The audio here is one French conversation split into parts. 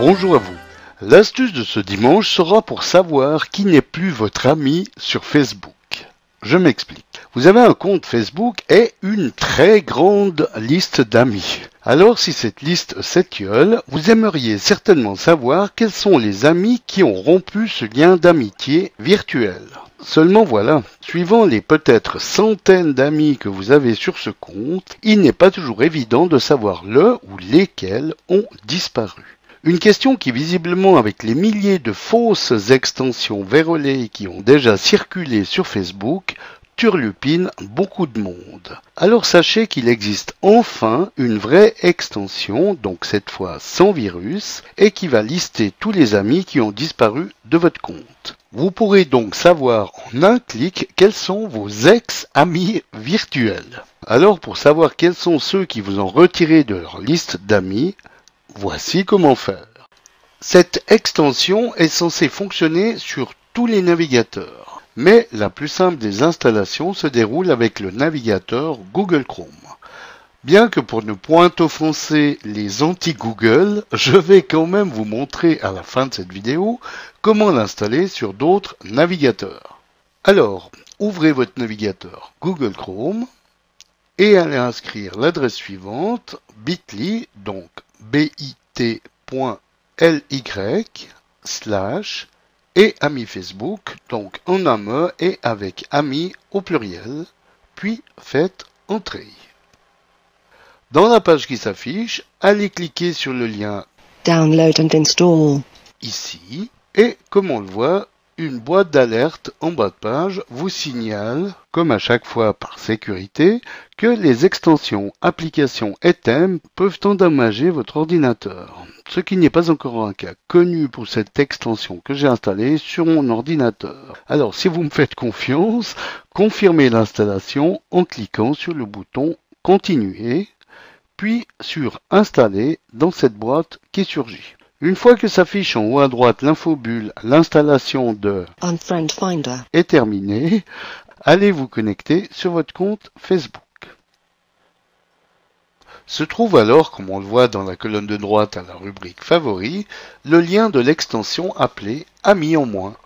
Bonjour à vous. L'astuce de ce dimanche sera pour savoir qui n'est plus votre ami sur Facebook. Je m'explique. Vous avez un compte Facebook et une très grande liste d'amis. Alors si cette liste s'étiole, vous aimeriez certainement savoir quels sont les amis qui ont rompu ce lien d'amitié virtuel. Seulement voilà, suivant les peut-être centaines d'amis que vous avez sur ce compte, il n'est pas toujours évident de savoir le ou lesquels ont disparu. Une question qui visiblement avec les milliers de fausses extensions vérolées qui ont déjà circulé sur Facebook turlupine beaucoup de monde. Alors sachez qu'il existe enfin une vraie extension, donc cette fois sans virus, et qui va lister tous les amis qui ont disparu de votre compte. Vous pourrez donc savoir en un clic quels sont vos ex-amis virtuels. Alors pour savoir quels sont ceux qui vous ont retiré de leur liste d'amis, voici comment faire. Cette extension est censée fonctionner sur tous les navigateurs, mais la plus simple des installations se déroule avec le navigateur Google Chrome. Bien que pour ne point offenser les anti-Google, je vais quand même vous montrer à la fin de cette vidéo comment l'installer sur d'autres navigateurs. Alors, ouvrez votre navigateur Google Chrome et allez inscrire l'adresse suivante bit.ly, donc bit.ly slash et ami Facebook, donc en un mot et avec ami au pluriel, puis faites entrer. Dans la page qui s'affiche, allez cliquer sur le lien Download and install. ici et comme on le voit, une boîte d'alerte en bas de page vous signale, comme à chaque fois par sécurité, que les extensions, applications et thèmes peuvent endommager votre ordinateur. Ce qui n'est pas encore un cas connu pour cette extension que j'ai installée sur mon ordinateur. Alors si vous me faites confiance, confirmez l'installation en cliquant sur le bouton Continuer puis sur Installer dans cette boîte qui surgit. Une fois que s'affiche en haut à droite l'infobulle l'installation de Unfriend Finder. est terminée, allez vous connecter sur votre compte Facebook. Se trouve alors, comme on le voit dans la colonne de droite à la rubrique Favoris, le lien de l'extension appelée Amis en moins.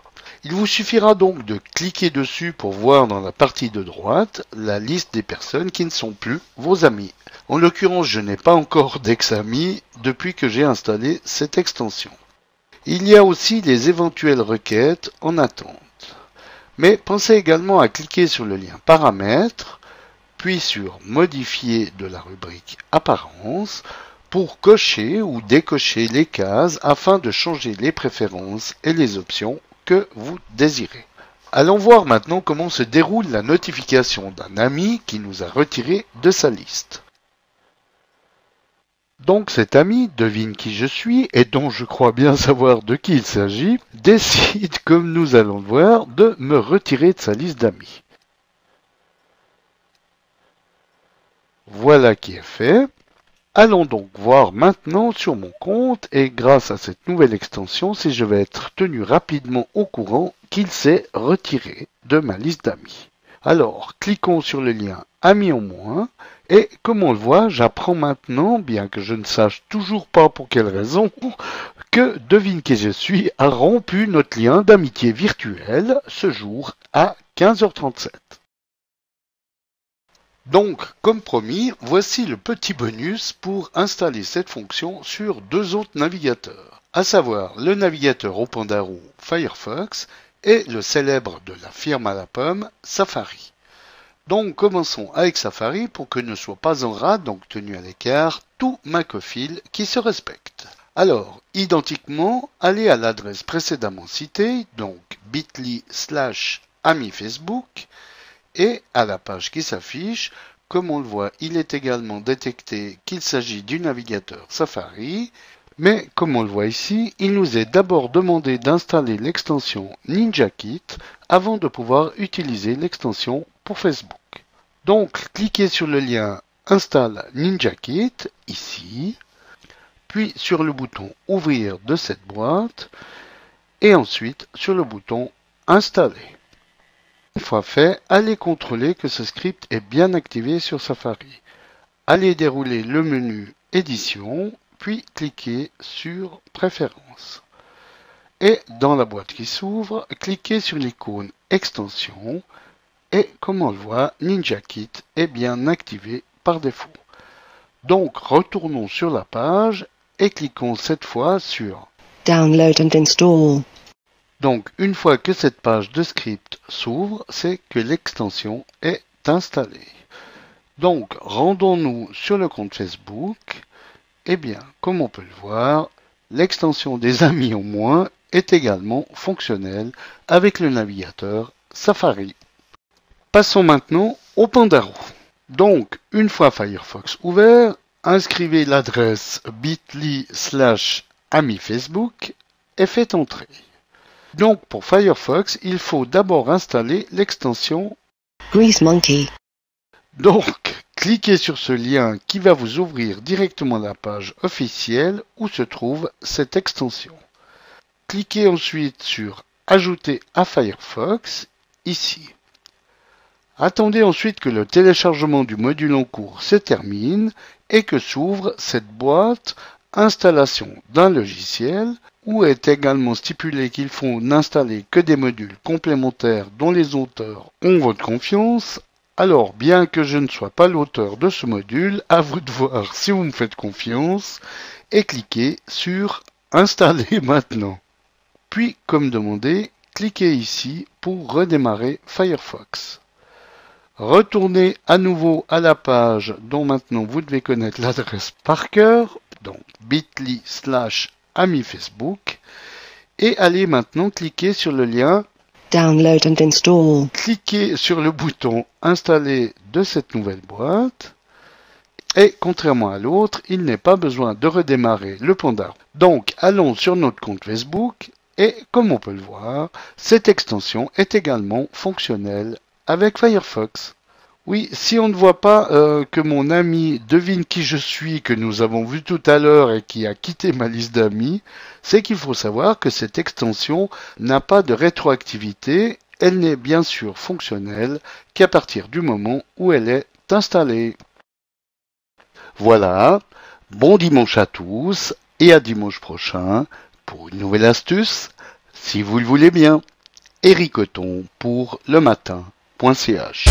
Il vous suffira donc de cliquer dessus pour voir dans la partie de droite la liste des personnes qui ne sont plus vos amis. En l'occurrence, je n'ai pas encore d'ex-amis depuis que j'ai installé cette extension. Il y a aussi les éventuelles requêtes en attente. Mais pensez également à cliquer sur le lien Paramètres, puis sur Modifier de la rubrique Apparence pour cocher ou décocher les cases afin de changer les préférences et les options que vous désirez. Allons voir maintenant comment se déroule la notification d'un ami qui nous a retiré de sa liste. Donc cet ami devine qui je suis et dont je crois bien savoir de qui il s'agit, décide, comme nous allons le voir, de me retirer de sa liste d'amis. Voilà qui est fait. Allons donc voir maintenant sur mon compte et grâce à cette nouvelle extension si je vais être tenu rapidement au courant qu'il s'est retiré de ma liste d'amis. Alors, cliquons sur le lien Amis en moins et comme on le voit, j'apprends maintenant, bien que je ne sache toujours pas pour quelle raison, que Devine qui je suis a rompu notre lien d'amitié virtuel ce jour à 15h37. Donc, comme promis, voici le petit bonus pour installer cette fonction sur deux autres navigateurs, à savoir le navigateur Opendarrow Firefox et le célèbre de la firme à la pomme Safari. Donc, commençons avec Safari pour que ne soit pas en rade, donc tenu à l'écart, tout macophile qui se respecte. Alors, identiquement, allez à l'adresse précédemment citée, donc bit.ly slash ami Facebook, et à la page qui s'affiche, comme on le voit, il est également détecté qu'il s'agit du navigateur Safari, mais comme on le voit ici, il nous est d'abord demandé d'installer l'extension NinjaKit avant de pouvoir utiliser l'extension pour Facebook. Donc, cliquez sur le lien Installe NinjaKit ici, puis sur le bouton Ouvrir de cette boîte, et ensuite sur le bouton Installer. Une fois fait, allez contrôler que ce script est bien activé sur Safari. Allez dérouler le menu Édition, puis cliquez sur Préférences. Et dans la boîte qui s'ouvre, cliquez sur l'icône Extension et comme on le voit, NinjaKit est bien activé par défaut. Donc retournons sur la page et cliquons cette fois sur Download and install. Donc une fois que cette page de script s'ouvre, c'est que l'extension est installée. Donc rendons-nous sur le compte Facebook. Eh bien, comme on peut le voir, l'extension des amis au moins est également fonctionnelle avec le navigateur Safari. Passons maintenant au Pandaro. Donc, une fois Firefox ouvert, inscrivez l'adresse bit.ly slash ami Facebook et faites entrer. Donc, pour Firefox, il faut d'abord installer l'extension. Grease Monkey. Donc, cliquez sur ce lien qui va vous ouvrir directement la page officielle où se trouve cette extension. Cliquez ensuite sur Ajouter à Firefox, ici. Attendez ensuite que le téléchargement du module en cours se termine et que s'ouvre cette boîte Installation d'un logiciel où est également stipulé qu'il faut n'installer que des modules complémentaires dont les auteurs ont votre confiance. Alors, bien que je ne sois pas l'auteur de ce module, à vous de voir si vous me faites confiance et cliquez sur Installer maintenant. Puis, comme demandé, cliquez ici pour redémarrer Firefox. Retournez à nouveau à la page dont maintenant vous devez connaître l'adresse par cœur, donc bit.ly slash ami Facebook, et allez maintenant cliquer sur le lien, Download and install. cliquez sur le bouton installer de cette nouvelle boîte, et contrairement à l'autre, il n'est pas besoin de redémarrer le Pandaro. Donc allons sur notre compte Facebook, et comme on peut le voir, cette extension est également fonctionnelle avec Firefox. Oui, si on ne voit pas euh, que mon ami devine qui je suis, que nous avons vu tout à l'heure et qui a quitté ma liste d'amis, c'est qu'il faut savoir que cette extension n'a pas de rétroactivité, elle n'est bien sûr fonctionnelle qu'à partir du moment où elle est installée. Voilà, bon dimanche à tous et à dimanche prochain pour une nouvelle astuce, si vous le voulez bien. Eric Coton pour le matin.ch